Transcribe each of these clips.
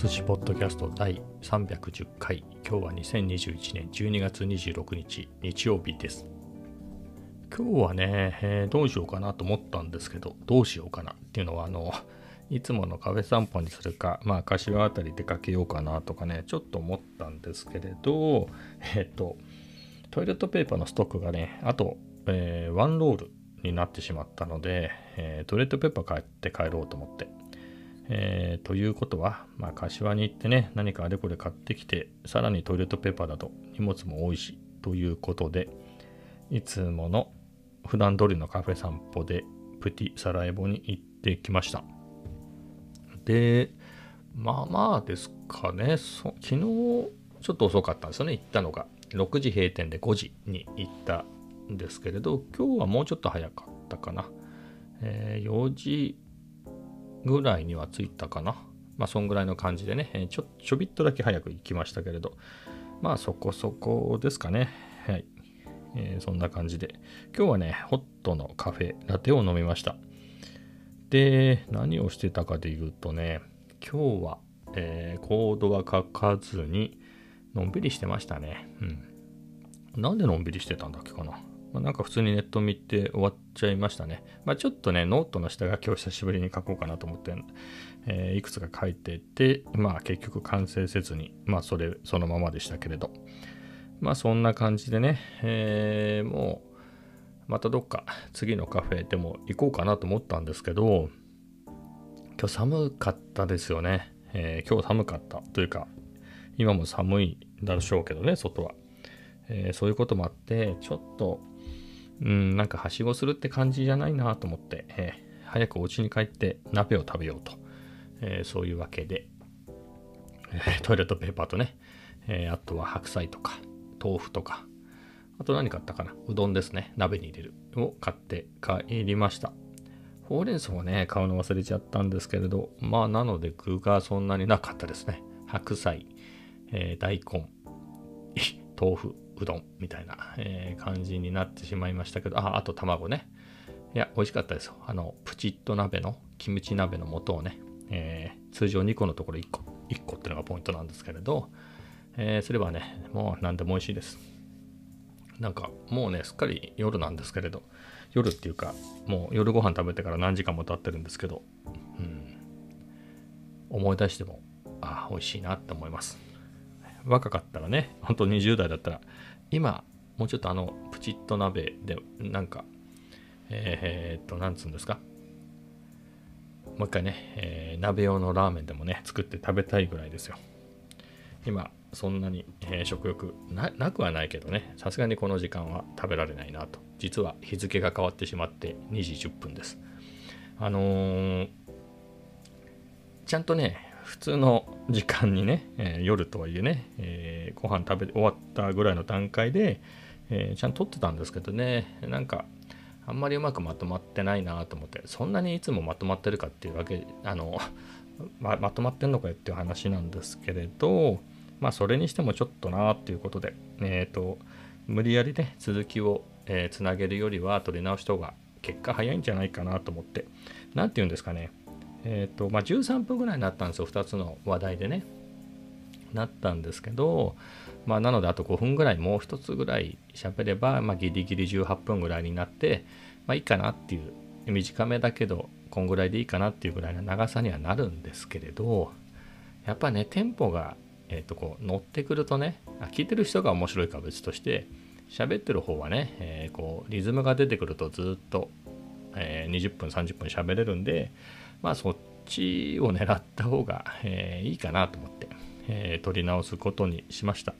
寿司ポッドキャスト第310回。今日は2021年12月26日日曜日です。今日はね、えどうしようかなと思ったんですけどどうしようかなっていうのはあのいつものカフェ散歩にするかまあ柏あたり出かけようかなとかねちょっと思ったんですけれどえっ、とトイレットペーパーのストックがねあと、えーワンロールになってしまったので、えトイレットペーパー買って帰ろうと思って。えーということは、まあ、柏に行ってね、何かあれこれ買ってきて、さらにトイレットペーパーだと荷物も多いし、ということで、いつもの普段通りのカフェ散歩で、プティサラエボに行ってきました。で、まあまあですかね、そ昨日、ちょっと遅かったんですよね、行ったのが。6時閉店で5時に行ったんですけれど、今日はもうちょっと早かったかな。えー4時ぐらいには着いたかな。まあ、そんぐらいの感じでね、ちょちょびっとだけ早く行きましたけれど、まあ、そこそこですかね。はい。えーそんな感じで。今日はね、ホットのカフェ、ラテを飲みました。で、何をしてたかで言うとね、今日は、えーコードは書かずに、のんびりしてましたね。うん。なんでのんびりしてたんだっけかな。まあ、なんか普通にネット見て終わっちゃいましたね。まあ、ちょっとね、ノートの下が今日久しぶりに書こうかなと思って、えーいくつか書いてて、まあ結局完成せずに、まあそれ、そのままでしたけれど。まあそんな感じでね、えーもう、またどっか次のカフェでも行こうかなと思ったんですけど、今日寒かったですよね。えー今日寒かったというか、今も寒いでしょうけどね、外は。えーそういうこともあって、ちょっと、うん、なんかはしごするって感じじゃないなと思って、えー早くお家に帰って鍋を食べようと、えーそういうわけで、えトイレットペーパーとね、えあとは白菜とか豆腐とか、あと何買ったかなうどんですね。鍋に入れる。を買って帰りました。ほうれん草をね、買うの忘れちゃったんですけれど、まあなので具がそんなになかったですね。白菜、えー大根、豆腐、うどんみたいな、えー感じになってしまいましたけど、あ、あと卵ね。いや、美味しかったですよ。あの、プチッと鍋の、キムチ鍋の素をね、えー通常2個のところ1個、1個っていうのがポイントなんですけれど、えーすればね、もう何でも美味しいです。なんか、もうね、すっかり夜なんですけれど、夜っていうか、もう夜ご飯食べてから何時間も経ってるんですけど、うん、思い出しても、あ、美味しいなって思います。若かったらね、本当20代だったら、今、もうちょっとあの、プチッと鍋で、なんか、えー、っと、なんつうんですか？もう一回ね、えー鍋用のラーメンでもね、作って食べたいぐらいですよ。今、そんなに、えー食欲ななくはないけどね、さすがにこの時間は食べられないなと。実は日付が変わってしまって2時10分です。あのーちゃんとね、普通の時間にね、えー夜とはいえね、えーご飯食べ終わったぐらいの段階で、えーちゃんと撮ってたんですけどね、なんか、あんまりうまくまとまってないなと思って、そんなにいつもまとまってるかっていうわけ、あの、ままとまってんのかよっていう話なんですけれど、まあ、それにしてもちょっとなっていうことで、えっ、と、無理やりね、続きを、えーつなげるよりは取り直した方が結果早いんじゃないかなと思って、なんて言うんですかね、えっ、と、まあ、13分ぐらいになったんですよ、2つの話題でね。なったんですけど、まあ、なのであと5分ぐらいもう一つぐらい喋れば、まあ、ギリギリ18分ぐらいになって、まあいいかなっていう短めだけどこんぐらいでいいかなっていうぐらいの長さにはなるんですけれどやっぱねテンポが、えー、とこう乗ってくるとねあ聞いてる人が面白いか別として喋ってる方はね、えーこうリズムが出てくるとずっと、えー20分30分喋れるんでまあそっちを狙った方が、えーいいかなと思って、えー取り直すことにしました。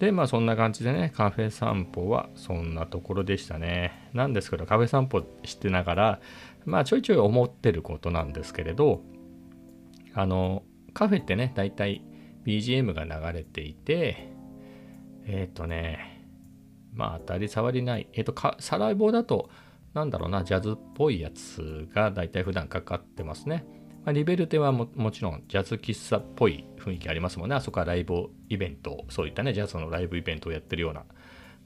でまあそんな感じでねカフェ散歩はそんなところでしたね。なんですけどカフェ散歩してながらまあちょいちょい思ってることなんですけれどあのカフェってねだいたい BGM が流れていてえっ、とねまあ当たり障りない。えっ、とサライボだとなんだろうなジャズっぽいやつがだいたい普段かかってますねまあ、リベルテはももちろんジャズ喫茶っぽい雰囲気ありますもんね。あそこはライブイベント、そういったね、ジャズのライブイベントをやってるような、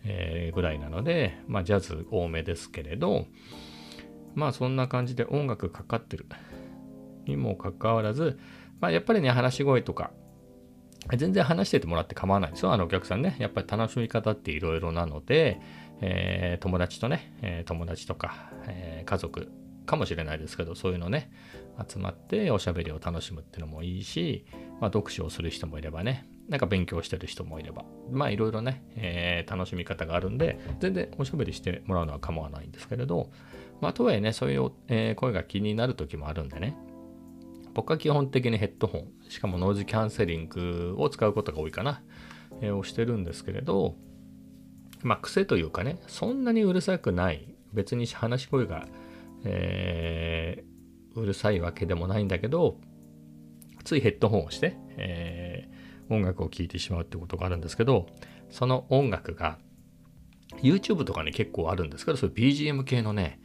えーぐらいなので、まあ、ジャズ多めですけれど、まあそんな感じで音楽かかってるにもかかわらず、まあ、やっぱりね、話し声とか、全然話しててもらって構わないですよ、あのお客さんね。やっぱり楽しみ方っていろいろなので、えー、友達とね、えー、友達とか、えー、家族かもしれないですけど、そういうのね、集まっておしゃべりを楽しむっていうのもいいし、まあ、読書をする人もいればね、なんか勉強してる人もいれば、まあいろいろね、えー、楽しみ方があるんで、全然おしゃべりしてもらうのは構わないんですけれど、まあとはいえね、そういう、えー、声が気になる時もあるんでね、僕は基本的にヘッドホン、しかもノイズキャンセリングを使うことが多いかな、えー、をしてるんですけれど、まあ癖というかね、そんなにうるさくない、別に話し声が、えー、うるさいわけでもないんだけど、ついヘッドホンをして、えー、音楽を聴いてしまうってことがあるんですけど、その音楽が YouTube とかね結構あるんですけど、そういう BGM 系のね、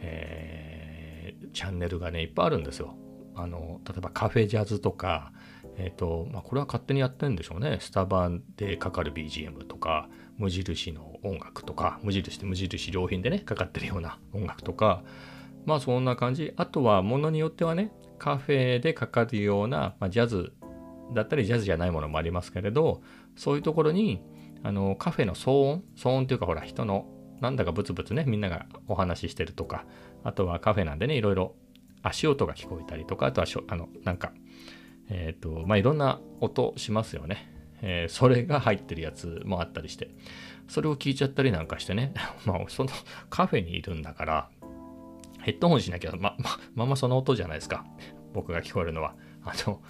えー、チャンネルがね、いっぱいあるんですよ。あの例えばカフェジャズとか、えっ、ー、とまあ、これは勝手にやってるんでしょうねスタバでかかる BGM とか無印の音楽とか無印って無印良品でねかかってるような音楽とかまあそんな感じあとはものによってはねカフェでかかるような、まあ、ジャズだったりジャズじゃないものもありますけれどそういうところにあのカフェの騒音騒音っていうかほら人のなんだかブツブツねみんながお話ししてるとかあとはカフェなんでねいろいろ足音が聞こえたりとか、あとはしょ、あの、なんか、えっ、ー、と、まあ、いろんな音しますよね。えー、それが入ってるやつもあったりして、それを聞いちゃったりなんかしてね、まあ、そのカフェにいるんだから、ヘッドホンしなきゃ、ま、ま、ままその音じゃないですか。僕が聞こえるのは。あの、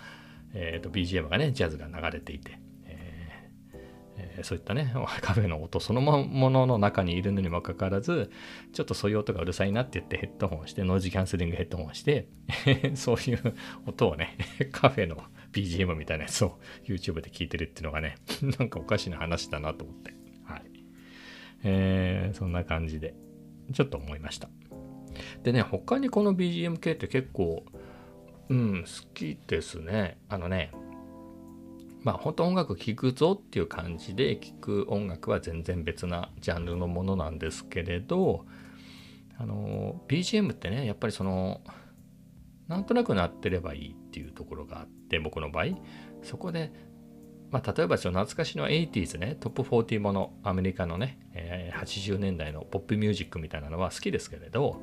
えっ、ー、と、BGM がね、ジャズが流れていて。えー、そういったね、カフェの音そのものの中にいるのにもかかわらず、ちょっとそういう音がうるさいなって言ってヘッドホンして、ノイズキャンセリングヘッドホンして、そういう音をね、カフェの BGM みたいなやつを YouTube で聞いてるっていうのがね、なんかおかしな話だなと思って。はい。えー、そんな感じで、ちょっと思いました。でね、他にこの BGM 系って結構、うん、好きですね。あのね、まあ本当音楽聴くぞっていう感じで聴く音楽は全然別なジャンルのものなんですけれどあの BGM ってねやっぱりそのなんとなくなってればいいっていうところがあって僕の場合そこでまあ、例えばその懐かしの 80s ねトップ40ものアメリカのね、えー、80年代のポップミュージックみたいなのは好きですけれど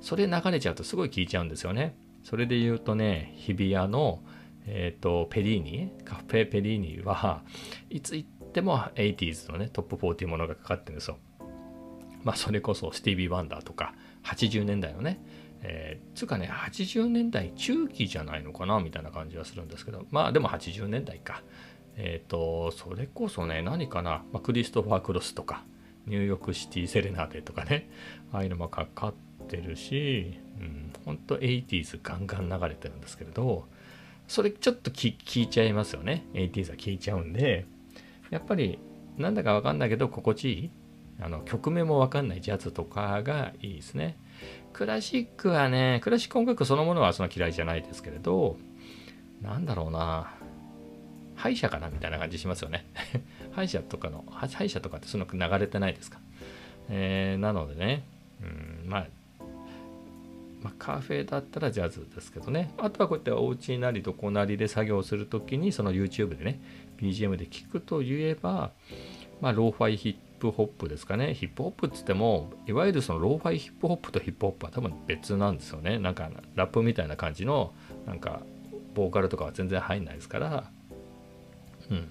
それ流れちゃうとすごい聴いちゃうんですよねそれで言うとね日比谷のえっ、ー、と、ペリーニ、カフェペリーニはいつ行っても 80s のね、トップ40ものがかかってるんですよ。まあ、それこそスティービー・ワンダーとか、80年代のね、えー、つうかね、80年代中期じゃないのかなみたいな感じはするんですけど、まあでも80年代か。えっ、ー、と、それこそね、何かな、まあ、クリストファー・クロスとか、ニューヨークシティ・セレナーデとかね、ああいうのもかかってるし、うん、ほんと 80s ガンガン流れてるんですけれど、それちょっと聞いちゃいますよね。ATs は聞いちゃうんで、やっぱりなんだかわかんないけど心地いい？あの曲名もわかんないジャズとかがいいですね。クラシックはね、クラシック音楽そのものはそんな嫌いじゃないですけれど、なんだろうな、歯医者かなみたいな感じしますよね。歯医者とかの、歯医者とかってその流れてないですか。えー、なのでね、うん、まあ、まあ、カフェだったらジャズですけどねあとはこうやってお家なりどこなりで作業するときにその YouTube でね BGM で聞くと言えばまあローファイヒップホップですかね。ヒップホップっつってもいわゆるそのローファイヒップホップとヒップホップは多分別なんですよね。なんかラップみたいな感じのなんかボーカルとかは全然入んないですから。うん。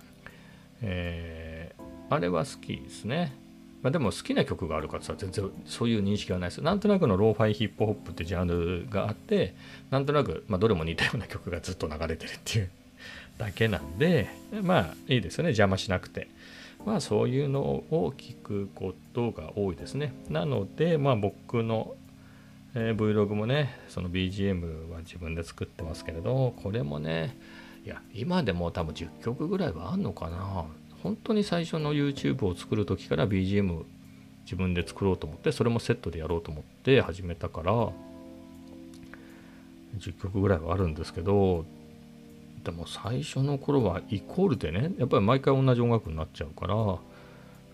えー、あれは好きですね。まあ、でも好きな曲があるかって言ったら全然そういう認識はないです。なんとなくのローファイヒップホップってジャンルがあって、なんとなく、まあ、どれも似たような曲がずっと流れてるっていうだけなんで、まあいいですよね、邪魔しなくて。まあそういうのを聞くことが多いですね。なので、まあ僕の、えー、Vlog もね、その BGM は自分で作ってますけれど、これもね、いや、今でも多分10曲ぐらいはあんのかな。本当に最初の YouTube を作る時から BGM 自分で作ろうと思ってそれもセットでやろうと思って始めたから10曲ぐらいはあるんですけどでも最初の頃はイコールでねやっぱり毎回同じ音楽になっちゃうから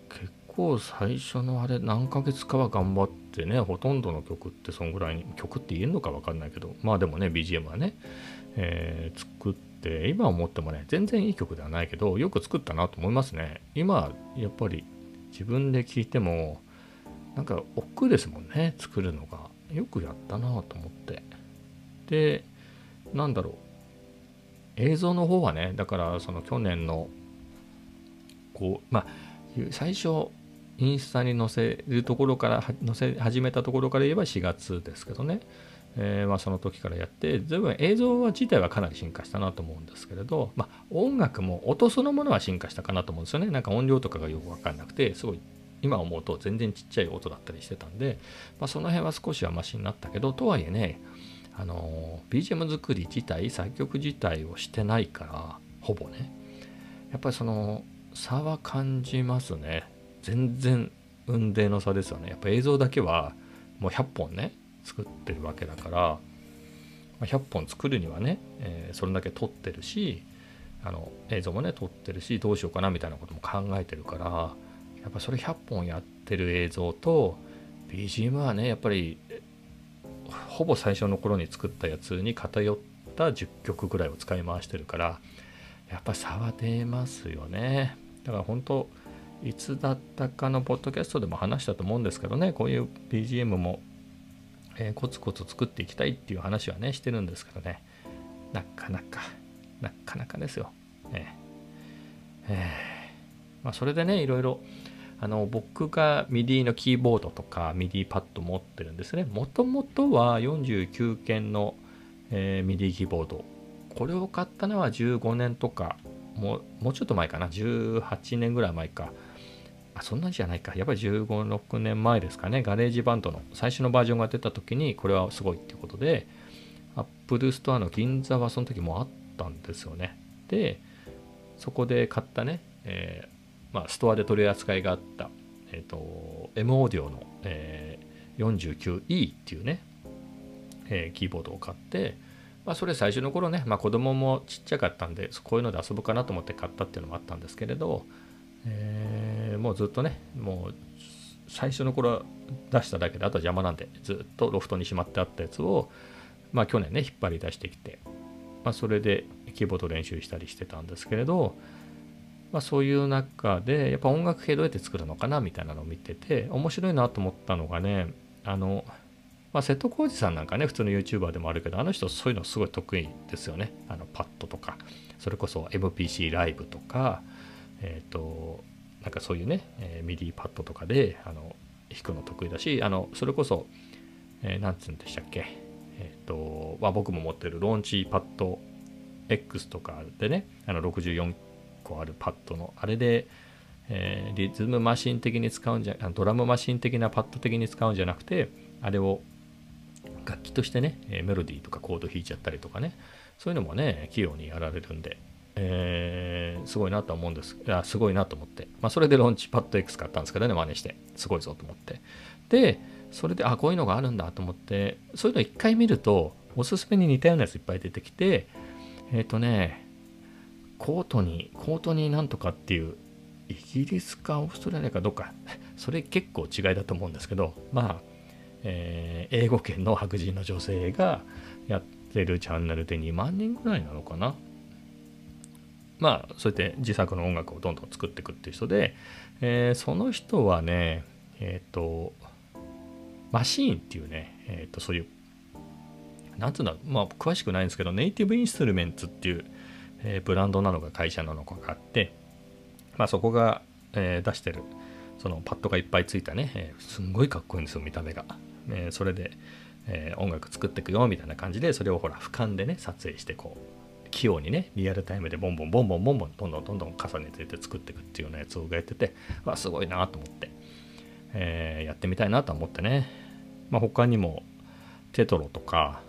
結構最初のあれ何ヶ月かは頑張ってねほとんどの曲ってそんぐらいに曲って言えるのか分かんないけどまあでもね BGM はね、えー、作って今思ってもね全然いい曲ではないけどよく作ったなと思いますね。今やっぱり自分で聴いてもなんか億劫ですもんね作るのが。よくやったなと思って。でなんだろう。映像の方はねだからその去年のこうまあ最初インスタに載せるところから載せ始めたところから言えば4月ですけどね、えー、まあ、その時からやって随分映像は自体はかなり進化したなと思うんですけれど、まあ、音楽も音そのものは進化したかなと思うんですよね。なんか音量とかがよく分かんなくてすごい今思うと全然ちっちゃい音だったりしてたんで、まあ、その辺は少しはマシになったけどとはいえねあの BGM 作り自体作曲自体をしてないからほぼね。やっぱりその差は感じますね。全然運命の差ですよね。やっぱ映像だけはもう100本ね作ってるわけだから100本作るにはね、えー、それだけ撮ってるしあの映像もね撮ってるしどうしようかなみたいなことも考えてるからやっぱそれ100本やってる映像と BGM はねやっぱりほぼ最初の頃に作ったやつに偏った10曲ぐらいを使い回してるからやっぱ差は出ますよね。だから本当いつだったかのポッドキャストでも話したと思うんですけどねこういう BGM もえー、コツコツ作っていきたいっていう話はねしてるんですけどね。なかなかなかなかですよ。え、えー、まあ、それでねいろいろあの僕が MIDI のキーボードとか MIDI パッド持ってるんですね。もともとは49件の、えー、MIDI キーボード。これを買ったのは15年とかもうもうちょっと前かな。18年ぐらい前か。あそんなんじゃないか。やっぱり15、6年前ですかね。 GarageBand の最初のバージョンが出た時にこれはすごいっていうことでアップルストアの銀座はその時もあったんですよね。でそこで買ったね、えー、まあ、ストアで取り扱いがあった、えーと、M オーディオの、えー、49E っていうね、えー、キーボードを買ってまあ、それ最初の頃ね、まあ、子供もちっちゃかったんでこういうので遊ぶかなと思って買ったっていうのもあったんですけれど、えー、もうずっとねもう最初の頃出しただけであとは邪魔なんでずっとロフトにしまってあったやつをまあ去年ね引っ張り出してきて、まあ、それでキーボード練習したりしてたんですけれど、まあ、そういう中でやっぱ音楽系どうやって作るのかなみたいなのを見てて面白いなと思ったのがねあの、まあ、瀬戸弘司さんなんかね普通の YouTuber でもあるけどあの人そういうのすごい得意ですよね。あのパッドとかそれこそ MPC ライブとかえっ、ー、となんかそういうね、えー、 MIDI パッドとかであの弾くの得意だしあのそれこそ、えー、なんつうんでしたっけえっ、ー、と、まあ、僕も持ってるローンチパッド X とかでねあの64個あるパッドのあれで、えー、リズムマシン的に使うんじゃドラムマシン的なパッド的に使うんじゃなくてあれを楽器としてねメロディーとかコード弾いちゃったりとかねそういうのもね器用にやられるんでえー、すごいなと思うんです。いや、すごいなと思って。まあ、それでローンチパッド X 買ったんですけどね、真似して。すごいぞと思って。で、それで、あ、こういうのがあるんだと思って、そういうの一回見ると、おすすめに似たようなやついっぱい出てきて、えっ、ー、とね、コートに、コートになんとかっていう、イギリスかオーストラリアかどっか、それ結構違いだと思うんですけど、まあ、えー、英語圏の白人の女性がやってるチャンネルで2万人ぐらいなのかな。まあそうやって自作の音楽をどんどん作っていくっていう人で、えー、その人はねえっ、ー、とマシーンっていうね、えっ、とそういうなんつうんだまあ詳しくないんですけどネイティブインストゥルメンツっていう、えブランドなのか会社なのかがあってまあそこが、え出してるそのパッドがいっぱいついたね、えすんごいかっこいいんですよ見た目が、えそれで、え音楽作っていくよみたいな感じでそれをほら俯瞰でね撮影してこう器用にねリアルタイムでボンボンボンボンボンボンどんどんどんどん重ねていって作っていくっていうようなやつをやっててわすごいなと思って、え、やってみたいなと思ってね、まあ、他にもテトロとか、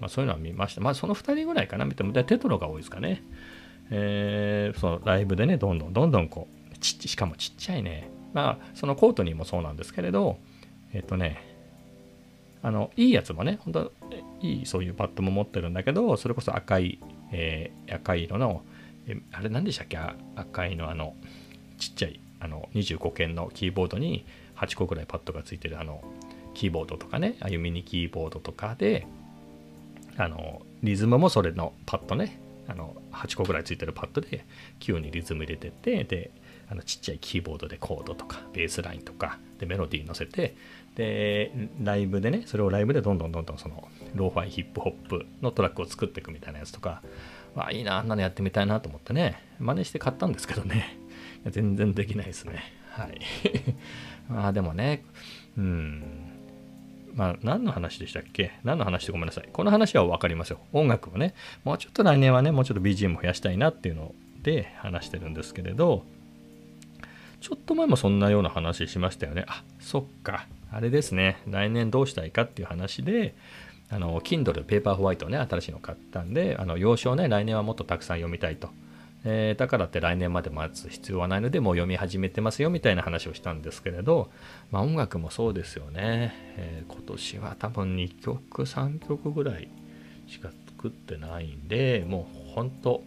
まあ、そういうのは見ました。まあその2人ぐらいかな。見てもテトロが多いですかね、えー、そのライブでねどんどんどんどんこうちしかもちっちゃいね。まあそのコートにもそうなんですけれどえっ、ー、とねあのいいやつもね本当いいそういうパッドも持ってるんだけどそれこそ赤いえー、赤い色の、えあれ何でしたっけ？赤いのあのちっちゃいあの25件のキーボードに8個ぐらいパッドがついてるあのキーボードとかねああいうミニキーボードとかであのリズムもそれのパッドね。あの8個ぐらいついてるパッドで器用にリズム入れてってであのちっちゃいキーボードでコードとかベースラインとかでメロディー乗せてでライブでねそれをライブでどんどんどんどんそのローファイヒップホップのトラックを作っていくみたいなやつとかわあいいなあんなのやってみたいなと思ってね真似して買ったんですけどね。全然できないですね。はい。まあでもねうん。まあ何の話でしたっけ？何の話？でごめんなさい。この話は分かりますよ音楽をねもうちょっと来年はねもうちょっと BGM を増やしたいなっていうので話してるんですけれどちょっと前もそんなような話しましたよね。あそっか。あれですね。来年どうしたいかっていう話であの Kindle ペーパーホワイトをね新しいの買ったんであの要所をね来年はもっとたくさん読みたいと。えー、だからって来年まで待つ必要はないのでもう読み始めてますよみたいな話をしたんですけれど、まあ、音楽もそうですよね、えー、今年は多分2曲3曲ぐらいしか作ってないんでもう本当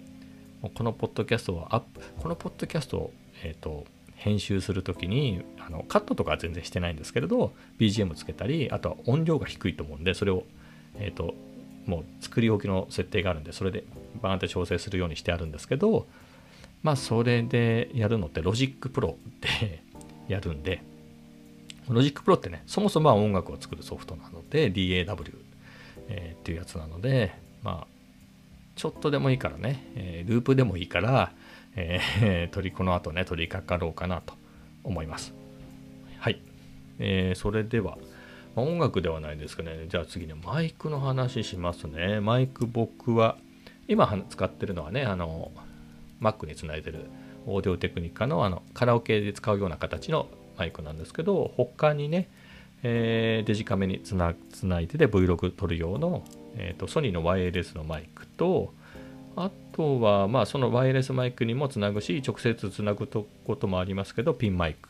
もうこのポッドキャストはアップこのポッドキャストを、えーと、編集する時にあのカットとかは全然してないんですけれど BGM つけたりあとは音量が低いと思うんでそれを、えーともう作り置きの設定があるんでそれでバーンって調整するようにしてあるんですけどまあそれでやるのって Logic Pro で やるんで Logic Pro ってねそもそもは音楽を作るソフトなので DAW、えー、っていうやつなのでまあちょっとでもいいからね、えー、ループでもいいから、えー、取りこの後ね取り掛かろうかなと思いますはい、えー、それでは音楽ではないですかね。じゃあ次ね、マイクの話しますね。マイク僕は、今使ってるのはね、あの、Mac につないでるオーディオテクニカのあのカラオケで使うような形のマイクなんですけど、他にね、えー、デジカメにつなつないでで Vlog 撮る用の、えーと、ソニーのワイヤレスのマイクと、あとは、まあ、そのワイヤレスマイクにもつなぐし、直接つなぐこともありますけど、ピンマイク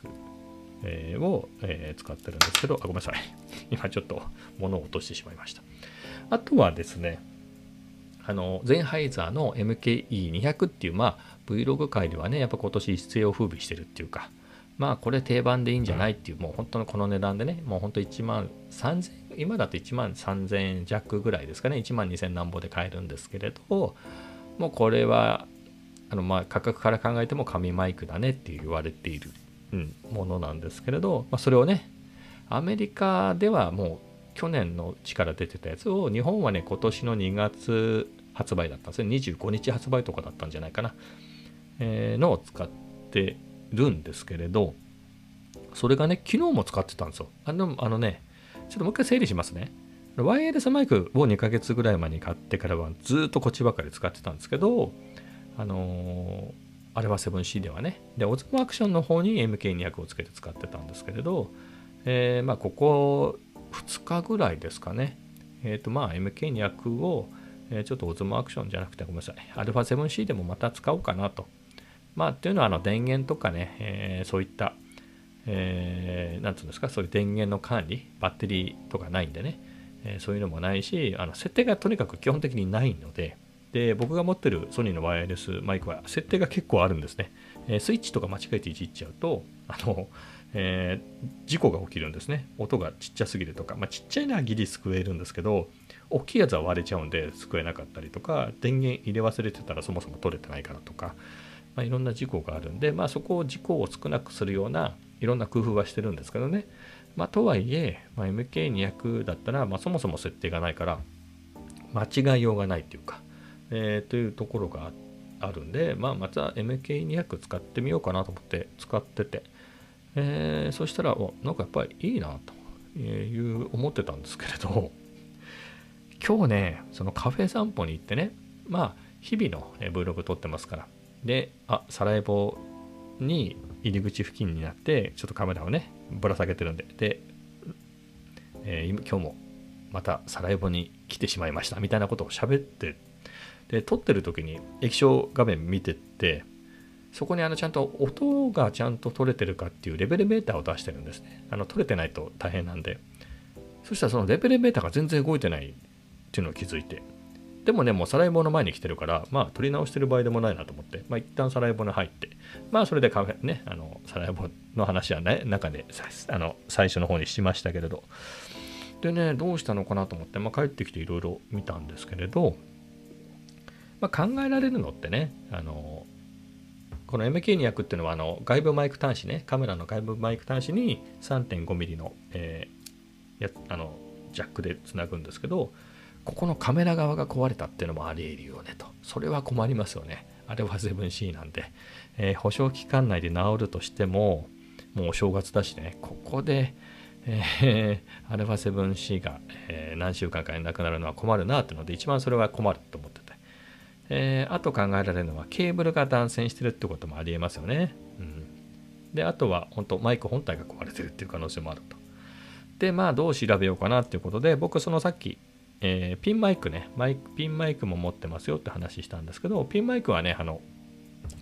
えー、を、えー、使ってるんですけど、あ、ごめんなさい。今ちょっと物を落としてしまいました。あとはですね、あの、ゼンハイザーの MKE200 っていう、まあ、Vlog 界ではね、やっぱ今年一世を風靡してるっていうか、まあ、これ定番でいいんじゃないっていう、もう本当のこの値段でね、もう本当1万3000、今だと1万3000円弱ぐらいですかね、1万2000何ぼで買えるんですけれど、もうこれは、あのまあ価格から考えても紙マイクだねって言われているうん、ものなんですけれど、まあ、それをねアメリカではもう去年の力出てたやつを日本はね今年の2月発売だったんです。ね25日発売とかだったんじゃないかな、えー、のを使ってるんですけれどそれがね昨日も使ってたんですよ。あのあのねちょっともう一回整理しますね。ワイヤレスマイクを2ヶ月ぐらい前に買ってからはずっとこっちばかり使ってたんですけどあのーあれは 7C ではね。で、オズモアクションの方に MK200 をつけて使ってたんですけれど、えー、まあ、ここ2日ぐらいですかね。えっ、ー、と、まあ、MK200 を、え、ちょっとオズモアクションじゃなくて、ごめんなさい。α7C でもまた使おうかなと。まあ、っていうのは、あの、電源とかね、えそういった、えー、なんつうんですか、そういう電源の管理、バッテリーとかないんでね、えそういうのもないし、あの設定がとにかく基本的にないので、で、僕が持ってるソニーのワイヤレスマイクは設定が結構あるんですね。えスイッチとか間違えていじっちゃうと、あの、えー、事故が起きるんですね。音がちっちゃすぎるとか、まあ、ちっちゃいのはギリ救えるんですけど、大きいやつは割れちゃうんで救えなかったりとか、電源入れ忘れてたらそもそも取れてないからとか、まあ、いろんな事故があるんで、まあ、そこを事故を少なくするようないろんな工夫はしてるんですけどね。まあ、とはいえ、まあ、MK200 だったら、まあ、そもそも設定がないから間違いようがないっていうか、えー、というところがあるんで、まあ、また MK200 使ってみようかなと思って使ってて、えー、そしたら、なんかやっぱりいいなという思ってたんですけれど、今日ね、そのカフェ散歩に行ってね、まあ、日々の Vlog 撮ってますから、で、あ、サラエボに入り口付近になって、ちょっとカメラをね、ぶら下げてるんで、で、えー、今日もまたサラエボに来てしまいましたみたいなことを喋ってで撮ってる時に液晶画面見てってそこにあのちゃんと音がちゃんと取れてるかっていうレベルメーターを出してるんですね。あの取れてないと大変なんで。そしたらそのレベルメーターが全然動いてないっていうのを気づいて。でもねもうサライボの前に来てるからまあ取り直してる場合でもないなと思って。まあ一旦サライボに入って。まあそれでカフェねあのサライボの話はね中であの最初の方にしましたけれど。でねどうしたのかなと思って、まあ、帰ってきていろいろ見たんですけれど。まあ、考えられるのってねあのこの MK200 っていうのはあの外部マイク端子ねカメラの外部マイク端子に 3.5mm の,、えー、やあのジャックでつなぐんですけどここのカメラ側が壊れたっていうのもあり得るよねと。それは困りますよね。あれは 7C なんで、えー、保証期間内で治るとしてももうお正月だしね。ここでえー、アルファ 7C が、えー、何週間かになくなるのは困るなっていうので一番それは困ると思って、えー、あと考えられるのはケーブルが断線してるってこともありえますよね、うん、であとは本当マイク本体が壊れてるっていう可能性もあるとでまあどう調べようかなっていうことで僕そのさっき、えー、ピンマイクねマイクピンマイクも持ってますよって話したんですけどピンマイクはねあの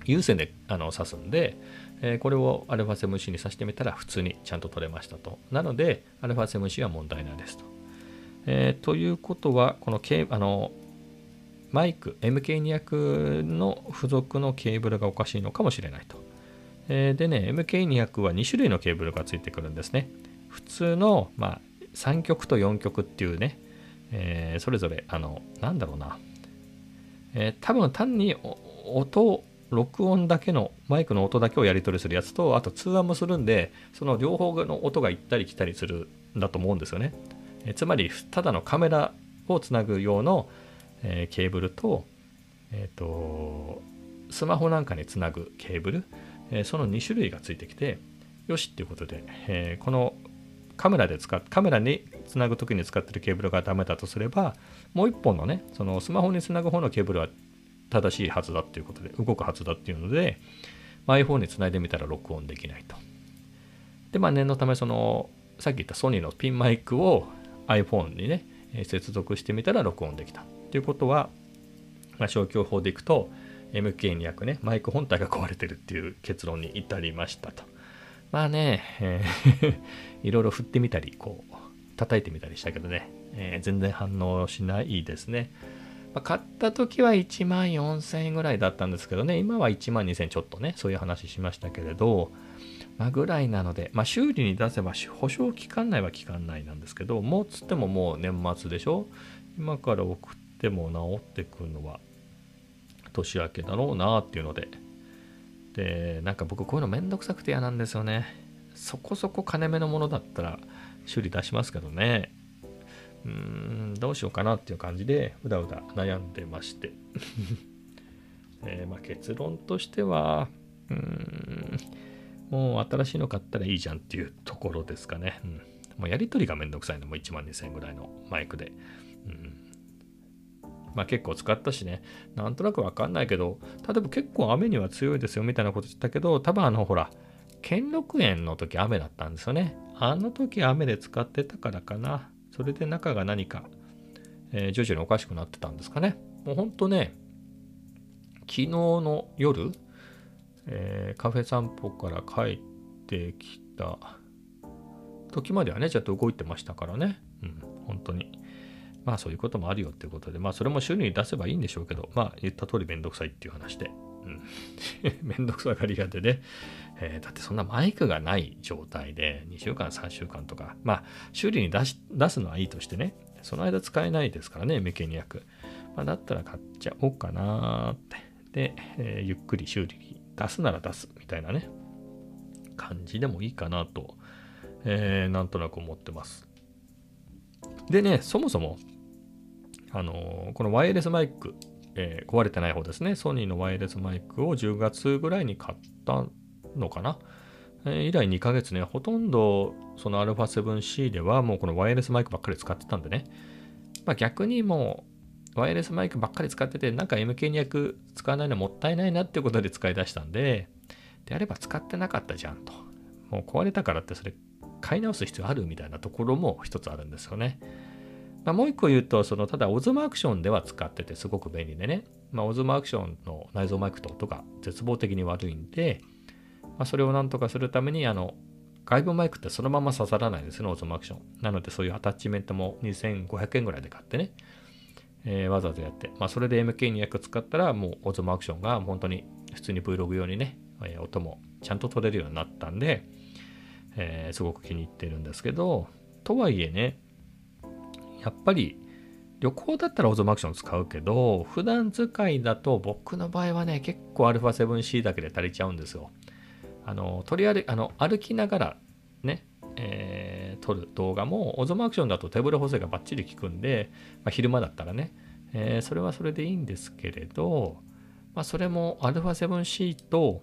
有線であの挿すんで、えー、これを α7C に挿してみたら普通にちゃんと取れましたと。なので α7C は問題ないですと。えー、ということは、このケあのマイク MK200 の付属のケーブルがおかしいのかもしれないと。えー、でね、MK200 は2種類のケーブルがついてくるんですね。普通の、まあ、3極と4極っていうね、えー、それぞれ、あの、なんだろうな、えー、多分単に音録音だけのマイクの音だけをやり取りするやつとあと通話もするんでその両方の音が行ったり来たりするんだと思うんですよねえつまりただのカメラをつなぐ用の、えー、ケーブルと,、えーと、スマホなんかにつなぐケーブル、えー、その2種類がついてきてよしっていうことで、えー、このカメラで使っカメラにつなぐ時に使ってるケーブルがダメだとすればもう一本のねそのスマホにつなぐ方のケーブルは正しいはずだっていうことで、動くはずだっていうので、iPhone につないでみたら録音できないと。で、まあ念のため、その、さっき言ったソニーのピンマイクを iPhone にね、接続してみたら録音できた。ということは、まあ、消去法でいくと、MK200 ね、マイク本体が壊れてるっていう結論に至りましたと。まあね、えー いろいろ振ってみたり、こう、叩いてみたりしたけどね、えー、全然反応しないですね。まあ、買った時は1万4000円ぐらいだったんですけどね、今は1万2000円ちょっとね、そういう話しましたけれど、まあ、ぐらいなので、まあ、修理に出せば保証期間内は期間内なんですけど、もうつってももう年末でしょ？今から送っても治ってくるのは年明けだろうなっていうので、で、なんか僕こういうのめんどくさくて嫌なんですよね。そこそこ金目のものだったら修理出しますけどね。うーん、どうしようかなっていう感じで、うだうだ悩んでまして。え、まあ、結論としては、うーん、もう新しいの買ったらいいじゃんっていうところですかね。うん、もうやりとりがめんどくさいのも1万2000円ぐらいのマイクで。うんまあ結構使ったしね、なんとなくわかんないけど、例えば結構雨には強いですよみたいなこと言ったけど、多分あのほら、兼六園の時雨だったんですよね。あの時雨で使ってたからかな。それで中が何か、えー、徐々におかしくなってたんですかね。もうほんとね、昨日の夜、えー、カフェ散歩から帰ってきた時まではね、ちょっと動いてましたからね。うん、本当に。まあそういうこともあるよっていうことで、まあそれも週に出せばいいんでしょうけど、まあ言った通りめんどくさいっていう話で。うん。めんどくさがり屋でね、えー、だってそんなマイクがない状態で2週間、3週間とか、まあ、修理に出し出すのはいいとしてね、その間使えないですからね、メケニアク。まあ、だったら買っちゃおうかなって。で、えー、ゆっくり修理に出すなら出すみたいなね、感じでもいいかなと、えー、なんとなく思ってます。でね、そもそも、あの、このワイヤレスマイク、えー、壊れてない方ですね、ソニーのワイヤレスマイクを10月ぐらいに買ったのかな。えー、以来2ヶ月ね、ほとんどその α7C ではもうこのワイヤレスマイクばっかり使ってたんでね。まあ逆にもうワイヤレスマイクばっかり使ってて、なんか MK200 使わないのもったいないなっていうことで使い出したんで、であれば使ってなかったじゃんと。もう壊れたからってそれ買い直す必要あるみたいなところも一つあるんですよね。まあ、もう一個言うと、そのただオズマアクションでは使っててすごく便利でね、まあ、オズマアクションの内蔵マイクと音が絶望的に悪いんで、まあ、それをなんとかするために、あの、外部マイクってそのまま刺さらないんですね、オズマアクション。なので、そういうアタッチメントも2500円ぐらいで買ってね、えー、わざわざやって、まあ、それで MK200 使ったら、もうオズマアクションが本当に普通に Vlog 用にね、えー、音もちゃんと取れるようになったんで、えー、すごく気に入ってるんですけど、とはいえね、やっぱり、旅行だったらオズマアクション使うけど、普段使いだと僕の場合はね、結構 α7C だけで足りちゃうんですよ。あの、とりあえず、あの、歩きながらね、えー、撮る動画も、オズマアクションだと手ブレ補正がバッチリ効くんで、まあ、昼間だったらね、えー、それはそれでいいんですけれど、まあ、それも α7C と、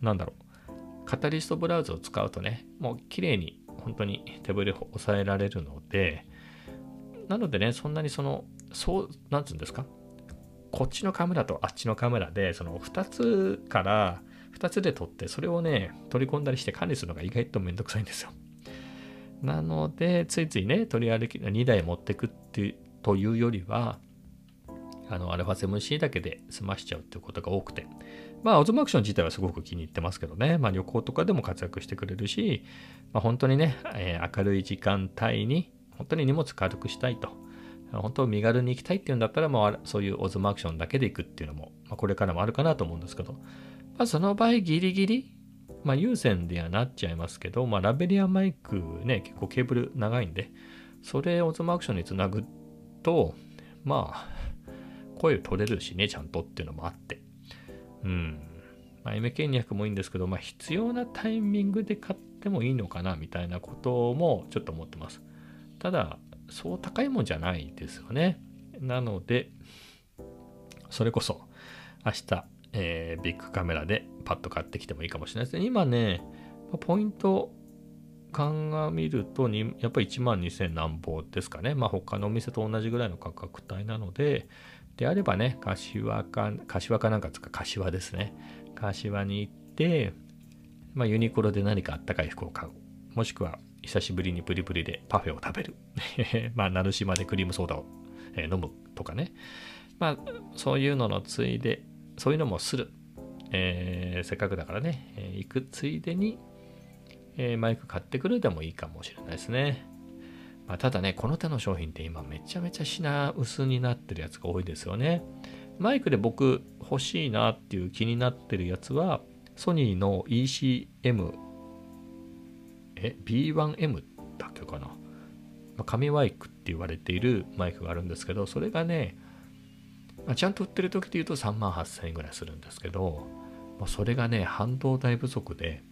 なんだろう、カタリストブラウザを使うとね、もう綺麗に本当に手ブレを抑えられるので、なのでね、そんなにその、そう、なんつうんですか、こっちのカメラとあっちのカメラで、その2つから2つで撮って、それをね、取り込んだりして管理するのが意外とめんどくさいんですよ。なので、ついついね、取り歩き、2台持ってくっていうというよりは、あの、α7C だけで済ましちゃうっていうことが多くて、まあ、オズマアクション自体はすごく気に入ってますけどね、まあ、旅行とかでも活躍してくれるし、まあ、本当にね、えー、明るい時間帯に、本当に荷物軽くしたいと、本当身軽に行きたいっていうんだったら、まあ、そういうオズマアクションだけで行くっていうのも、まあ、これからもあるかなと思うんですけど、まあ、その場合ギリギリ、まあ、有線ではなっちゃいますけど、まあ、ラベリアマイクね、結構ケーブル長いんで、それオズマアクションにつなぐと、まあ、声取れるしね、ちゃんとっていうのもあって。うん。まあ、MK200 もいいんですけど、まあ、必要なタイミングで買ってもいいのかな、みたいなこともちょっと思ってます。ただ、そう高いもんじゃないですよね。なので、それこそ、明日、えー、ビッグカメラでパッと買ってきてもいいかもしれないですね。今ね、ポイント鑑みるとにやっぱり1万2000何ぼですかね。まあ他のお店と同じぐらいの価格帯なので、であればね、柏か、柏かなんかつか柏ですね。柏に行って、まあユニクロで何かあったかい服を買う。もしくは久しぶりにプリプリでパフェを食べる。まあ、鳴島でクリームソーダを、え飲むとかね。まあ、そういうののついで、そういうのもする。えー、せっかくだからね、えー、行くついでに、えー、マイク買ってくるでもいいかもしれないですね。まあ、ただね、この手の商品って今めちゃめちゃ品薄になってるやつが多いですよね。マイクで僕欲しいなっていう気になってるやつは、ソニーの ECM え、B1M だっけかな？まあ、紙マイクって言われているマイクがあるんですけど、それがね、まあ、ちゃんと売ってる時で言うと3万8000円ぐらいするんですけど、まあ、それがね、半導体不足で、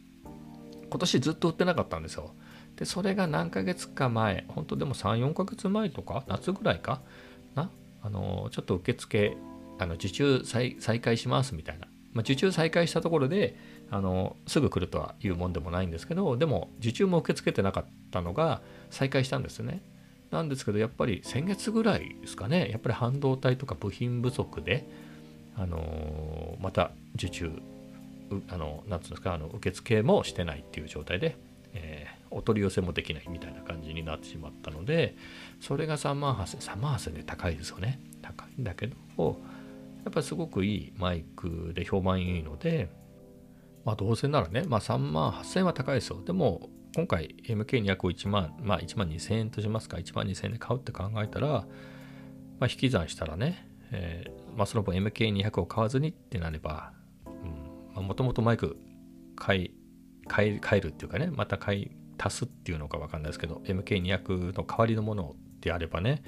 今年ずっと売ってなかったんですよ。で、それが何ヶ月か前、本当でも3、4ヶ月前とか、夏ぐらいかな、あの、ちょっと受付、あの受注再開しますみたいな。まあ、受注再開したところで、あのすぐ来るとはいうもんでもないんですけどでも受注も受け付けてなかったのが再開したんですね。なんですけどやっぱり先月ぐらいですかね。やっぱり半導体とか部品不足であのまた受注あのなんつうんですかあの受付もしてないっていう状態で、えー、お取り寄せもできないみたいな感じになってしまったのでそれが3万8000 3万8000で高いですよね。高いんだけどやっぱりすごくいいマイクで評判いいのでまあ、どうせならね、まあ、3万8000円は高いですよ。でも、今回 MK200 を1万、まあ、1万2000円としますか、1万2000円で買うって考えたら、まあ、引き算したらね、えー、まあ、その分 MK200 を買わずにってなれば、もともとマイク買い、買い、買えるっていうかね、また買い足すっていうのかわかんないですけど、MK200 の代わりのものであればね、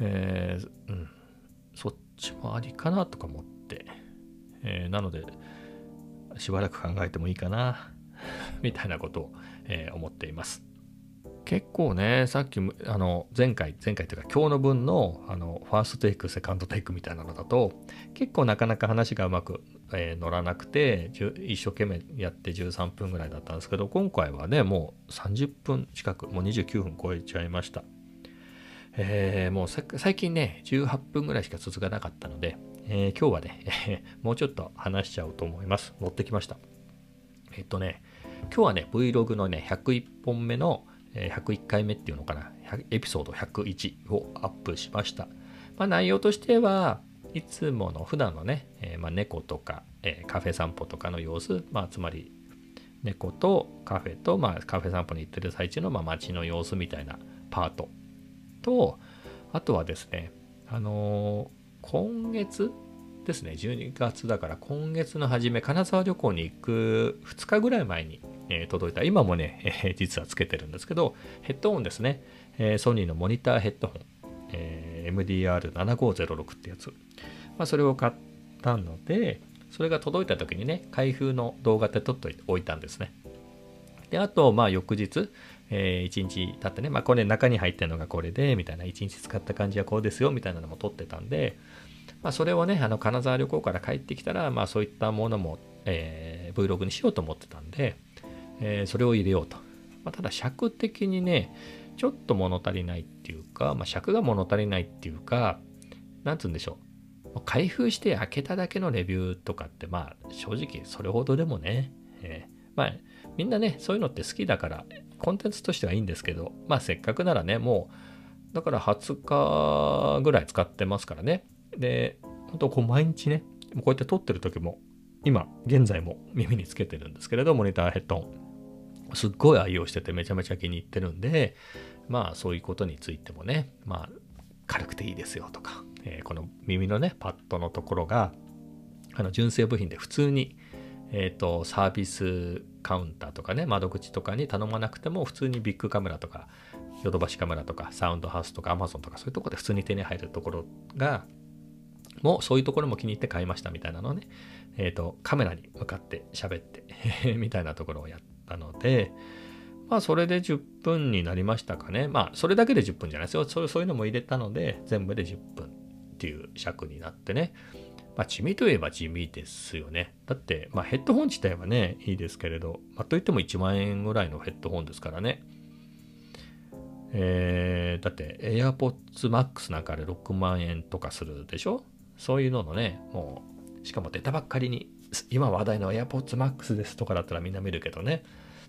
えー、うん、そっちもありかなとか思って、えー、なので、しばらく考えてもいいかな、みたいなことを、えー、思っています。結構ね、さっき、あの、前回、前回というか今日の分の、あの、ファーストテイク、セカンドテイクみたいなのだと、結構なかなか話がうまく、えー、乗らなくて、一生懸命やって13分ぐらいだったんですけど、今回はね、もう30分近く、もう29分超えちゃいました。えー、もう最近ね、18分ぐらいしか続かなかったので、えー、今日はね、もうちょっと話しちゃおうと思います。持ってきました。えっとね、今日はね、Vlog のね、101本目の、え101回目っていうのかな、エピソード101をアップしました。まあ、内容としては、いつもの普段のね、えー、まあ、猫とか、えー、カフェ散歩とかの様子、まあ、つまり猫とカフェと、まあ、カフェ散歩に行ってる最中の、まあ、街の様子みたいなパートと、あとはですね、あの今月ですね、12月だから今月の初め、金沢旅行に行く2日ぐらい前に、えー、届いた、今もね、えー、実はつけてるんですけど、ヘッドホンですね、えー、ソニーのモニターヘッドホン。え、MDR7506 ってやつ。まあ、それを買ったので、それが届いた時にね、開封の動画で撮っておいたんですね。で、あと、まあ、翌日、えー、1日経ってね、まあ、これ中に入ってるのがこれで、みたいな、1日使った感じはこうですよ、みたいなのも撮ってたんで、まあ、それをね、あの、金沢旅行から帰ってきたら、まあ、そういったものも、えー、Vlog にしようと思ってたんで、えー、それを入れようと。まあ、ただ、尺的にね、ちょっと物足りないっていうか、まあ、尺が物足りないっていうか、なんつうんでしょう。開封して開けただけのレビューとかって、まあ、正直それほどでもね、えー、まあ、みんなね、そういうのって好きだから、コンテンツとしてはいいんですけど、まあ、せっかくならね、もう、だから20日ぐらい使ってますからね。で、本当こう毎日ね、こうやって撮ってる時も、今、現在も耳につけてるんですけれど、モニターヘッドホン。すっごい愛用しててめちゃめちゃ気に入ってるんで、まあそういうことについてもね、まあ軽くていいですよとか、えー、この耳のね、パッドのところが、あの純正部品で普通に、え、ー、と、サービスカウンターとかね、窓口とかに頼まなくても、普通にビッグカメラとか、ヨドバシカメラとか、サウンドハウスとか、アマゾンとか、そういうとこで普通に手に入るところが、もうそういうところも気に入って買いましたみたいなのをね、えっ、ー、と、カメラに向かって喋って みたいなところをやったので、まあそれで10分になりましたかね。まあそれだけで10分じゃないですよ。そうそういうのも入れたので、全部で10分っていう尺になってね。まあ地味といえば地味ですよね。だって、まあヘッドホン自体はね、いいですけれど、まあといっても1万円ぐらいのヘッドホンですからね。えー、だって AirPods Max なんかで6万円とかするでしょ？そういうののね、もう、しかも出たばっかりに、今話題の AirPods Max ですとかだったらみんな見るけどね、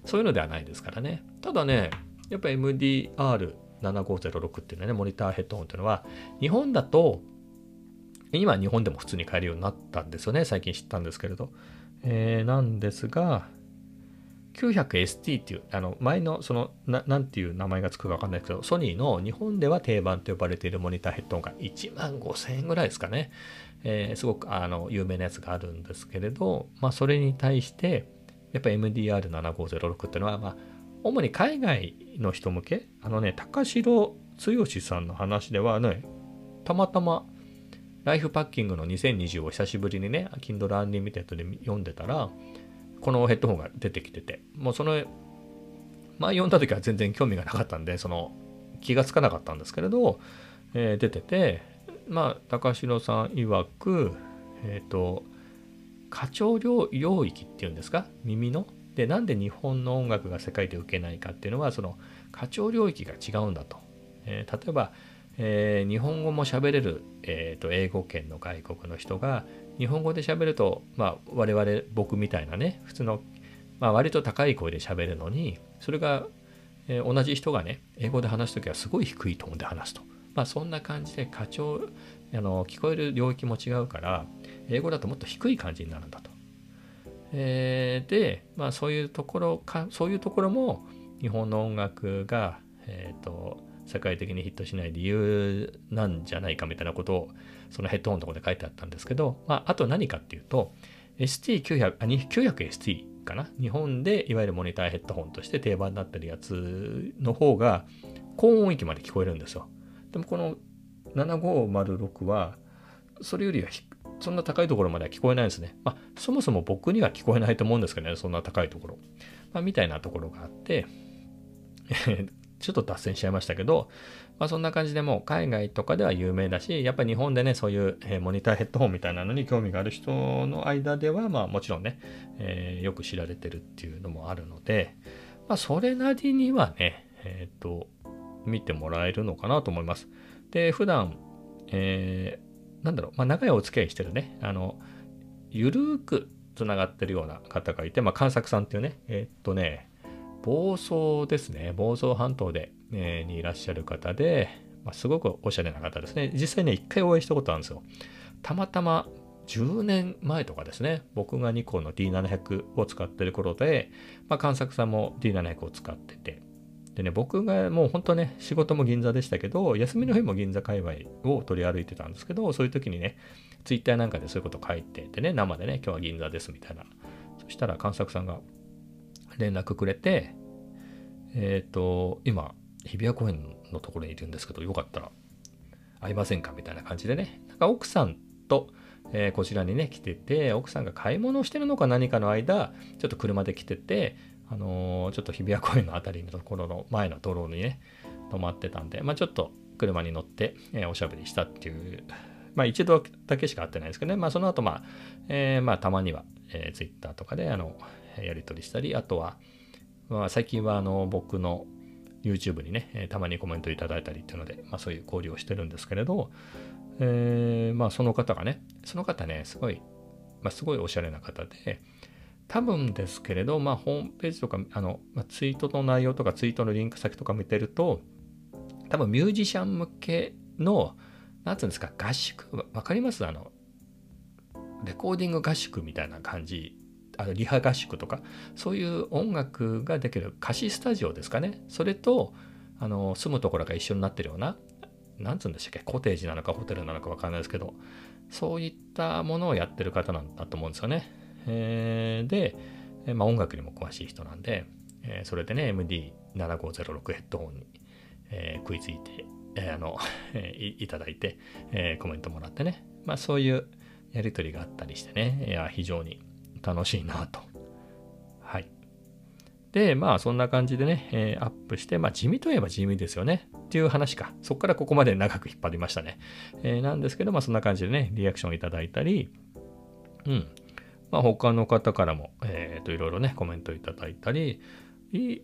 そういうのではないですからね。ただね、やっぱ MDR7506 っていうね、モニターヘッドホンっていうのは、日本だと、今日本でも普通に買えるようになったんですよね。最近知ったんですけれど。えー、なんですが、900ST っていう、あの、前の、そのな、んていう名前がつくかわかんないけど、ソニーの日本では定番と呼ばれているモニターヘッドホンが1万5000円ぐらいですかね。えー、すごく、あの、有名なやつがあるんですけれど、まあ、それに対して、やっぱ MDR7506 っていうのは、まあ、主に海外の人向け、あのね、高城剛さんの話ではね、たまたま、ライフパッキングの2020を久しぶりにね、Kindle Unlimited で読んでたら、このヘッドホンが出てきてて、もうその、前読んだ時は全然興味がなかったんで、その気がつかなかったんですけれど、えー、出てて、まあ、高城さん曰く、えっ、ー、と、課長領域っていうんですか？耳の？でなんで日本の音楽が世界で受けないかっていうのはその課長領域が違うんだと、えー、例えば、えー、日本語も喋れる、えーと、英語圏の外国の人が日本語で喋ると、まあ、我々僕みたいなね普通の、まあ、割と高い声で喋るのにそれが、えー、同じ人がね英語で話す時はすごい低いトーンで話すと、まあ、そんな感じで課長あの聞こえる領域も違うから英語だともっと低い感じになるんだと。えー、で、まあそういうところか、そういうところも日本の音楽が、えっ、ー、と、世界的にヒットしない理由なんじゃないかみたいなことをそのヘッドホンのとこで書いてあったんですけど、まあ、あと何かっていうと ST900、あ、900ST かな？日本でいわゆるモニターヘッドホンとして定番になってるやつの方が高音域まで聞こえるんですよ。でもこの7506はそれよりはそんな高いところまでは聞こえないですね。まあ、そもそも僕には聞こえないと思うんですけどね、そんな高いところ。まあ、みたいなところがあって、ちょっと脱線しちゃいましたけど、まあ、そんな感じでもう海外とかでは有名だし、やっぱり日本でね、そういう、えモニターヘッドホンみたいなのに興味がある人の間では、まあもちろんね、えー、よく知られてるっていうのもあるので、まあそれなりにはね、えっ、と、見てもらえるのかなと思います。で、普段、えーなんだろう、まあ、長いお付き合いしてるね、あの、ゆるーくつながってるような方がいて、まあ、関作さんっていうね、え、っとね、房総ですね、房総半島で、えー、にいらっしゃる方で、まあ、すごくおしゃれな方ですね。実際ね、一回お会いしたことあるんですよ。たまたま10年前とかですね、僕がニコンの D700 を使ってる頃で、まあ、関作さんも D700 を使ってて、でね、僕がもう本当ね、仕事も銀座でしたけど、休みの日も銀座界隈を取り歩いてたんですけど、そういう時にね、ツイッターなんかでそういうこと書いててね、生でね、今日は銀座ですみたいな。そしたら、監索さんが連絡くれて、えっ、ー、と、今、日比谷公園のところにいるんですけど、よかったら、ありませんかみたいな感じでね。なんか奥さんと、えー、こちらにね、来てて、奥さんが買い物をしてるのか何かの間、ちょっと車で来てて、あのー、ちょっと日比谷公園の辺りのところの前の道路にね、止まってたんで、まあちょっと車に乗って、えー、おしゃべりしたっていう、まあ一度だけしか会ってないですけどね、まあその後まあ、えー、まあたまには、えー、Twitter とかで、あの、やり取りしたり、あとは、まあ最近はあの、僕の YouTube にね、たまにコメントいただいたりっていうので、まあそういう交流をしてるんですけれど、えー、まあその方がね、その方ね、すごい、まあすごいおしゃれな方で、多分ですけれど、まあホームページとか、あの、まあ、ツイートの内容とかツイートのリンク先とか見てると、多分ミュージシャン向けの、なんつうんですか、合宿、わかります？あの、レコーディング合宿みたいな感じあのリハ合宿とかそういう音楽ができる貸しスタジオですかねそれとあの住むところが一緒になってるようななんつうんでしたっけコテージなのかホテルなのか分かんないですけどそういったものをやってる方なんだと思うんですよね。えー、で、まあ、音楽にも詳しい人なんで、えー、それでね MD7506 ヘッドホンに、えー、食いついて、えー、あの いいただいて、えー、コメントもらってね、まあ、そういうやり取りがあったりしてねいや非常に楽しいなと。はい。で、まあそんな感じでね、えー、アップして、まあ地味といえば地味ですよねっていう話か。そこからここまで長く引っ張りましたね。えー、なんですけど、まあそんな感じでね、リアクションいただいたり、うん。まあ他の方からも、えっ、ー、といろいろね、コメントいただいたり、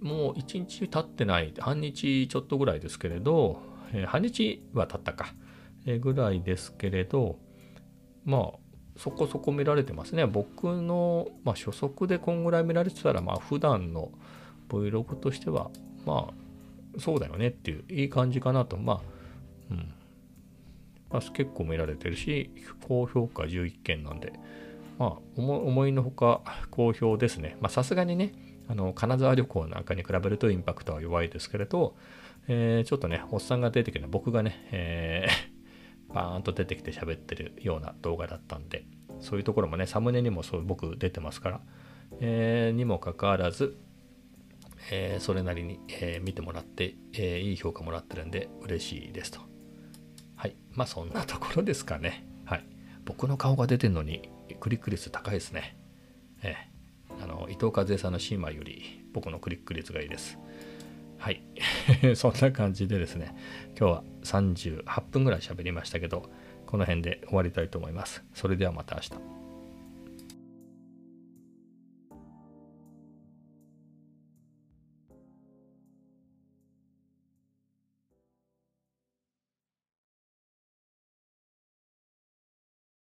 もう1日経ってない、半日ちょっとぐらいですけれど、えー、半日は経ったか、えー、ぐらいですけれど、まあそこそこ見られてますね。僕の、まあ、初速でこんぐらい見られてたら、まあ、普段の Vlog としては、まあ、そうだよねっていう、いい感じかなと。まあ、うん。まあ、結構見られてるし、高評価11件なんで、まあ、思いのほか好評ですね。まあ、さすがにね、あの、金沢旅行なんかに比べるとインパクトは弱いですけれど、えー、ちょっとね、おっさんが出てきる僕がね、えーバーンと出てきて喋ってるような動画だったんで、そういうところもね、サムネにもそう僕出てますから、えー、にもかかわらず、えー、それなりに、えー、見てもらって、えいい評価もらってるんで嬉しいですと。はい。まあそんなところですかね。はい。僕の顔が出てるのにクリック率高いですね。えー、あの伊藤和恵さんのシーマより僕のクリック率がいいです。はい。そんな感じでですね、今日は38分ぐらい喋りましたけど、この辺で終わりたいと思います。それではまた明日。